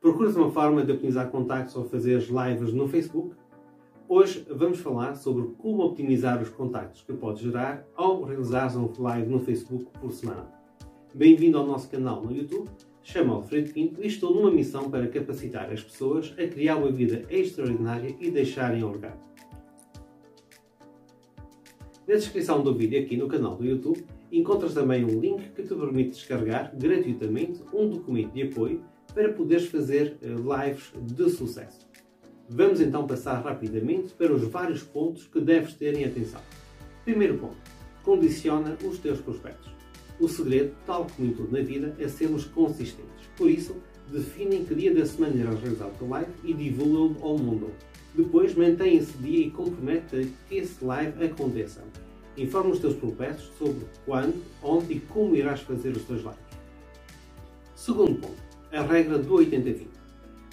Procuras uma forma de optimizar contactos ou fazer lives no Facebook? Hoje vamos falar sobre como optimizar os contactos que podes gerar ao realizar um live no Facebook por semana. Bem-vindo ao nosso canal no YouTube. Chamo Alfredo Pinto e estou numa missão para capacitar as pessoas a criar uma vida extraordinária e deixarem o legado. Na descrição do vídeo aqui no canal do YouTube encontras também um link que te permite descarregar gratuitamente um documento de apoio para poderes fazer eh, lives de sucesso. Vamos então passar rapidamente para os vários pontos que deves ter em atenção. Primeiro ponto: condiciona os teus prospectos. O segredo, tal como em tudo na vida, é sermos consistentes. Por isso, define em que dia da semana irás realizar o teu live e divulga-o ao mundo. Depois, mantém esse dia e compromete que esse live aconteça. Informa os teus prospectos sobre quando, onde e como irás fazer os teus lives. Segundo ponto a regra do 80-20.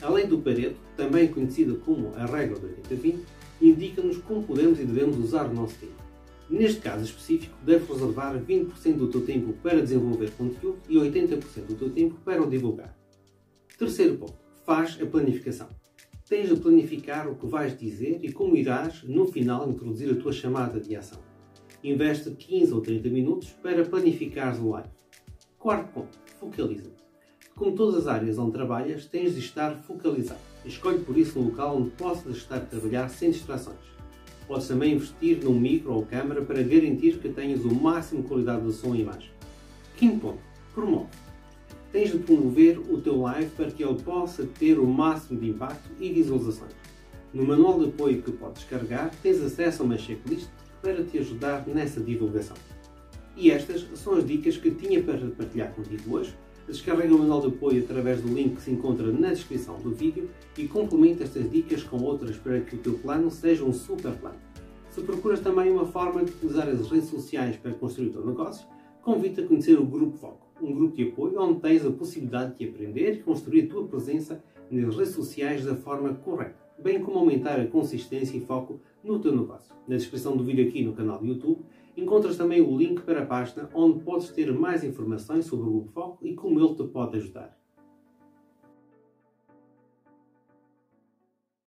A lei do Pareto, também conhecida como a regra do 80-20, indica-nos como podemos e devemos usar o nosso tempo. Neste caso específico, deves reservar 20% do teu tempo para desenvolver conteúdo e 80% do teu tempo para o divulgar. Terceiro ponto. Faz a planificação. Tens de planificar o que vais dizer e como irás, no final, introduzir a tua chamada de ação. Investe 15 ou 30 minutos para planificar o live. Quarto ponto. Focaliza-te. Como todas as áreas onde trabalhas, tens de estar focalizado. Escolhe por isso um local onde possas estar a trabalhar sem distrações. Podes também investir num micro ou câmera para garantir que tenhas o máximo de qualidade de som e imagem. Quinto ponto. Promove. Tens de promover o teu live para que ele possa ter o máximo de impacto e visualizações. No manual de apoio que podes carregar, tens acesso a uma checklist para te ajudar nessa divulgação. E estas são as dicas que tinha para partilhar contigo hoje Descarrega o manual de apoio através do link que se encontra na descrição do vídeo e complementa estas dicas com outras para que o teu plano seja um super plano. Se procuras também uma forma de utilizar as redes sociais para construir o teu negócio, convido-te a conhecer o Grupo Foco, um grupo de apoio onde tens a possibilidade de aprender e construir a tua presença nas redes sociais da forma correta, bem como aumentar a consistência e foco no teu negócio. Na descrição do vídeo aqui no canal do YouTube Encontras também o link para a página onde podes ter mais informações sobre o Grupo Foco e como ele te pode ajudar.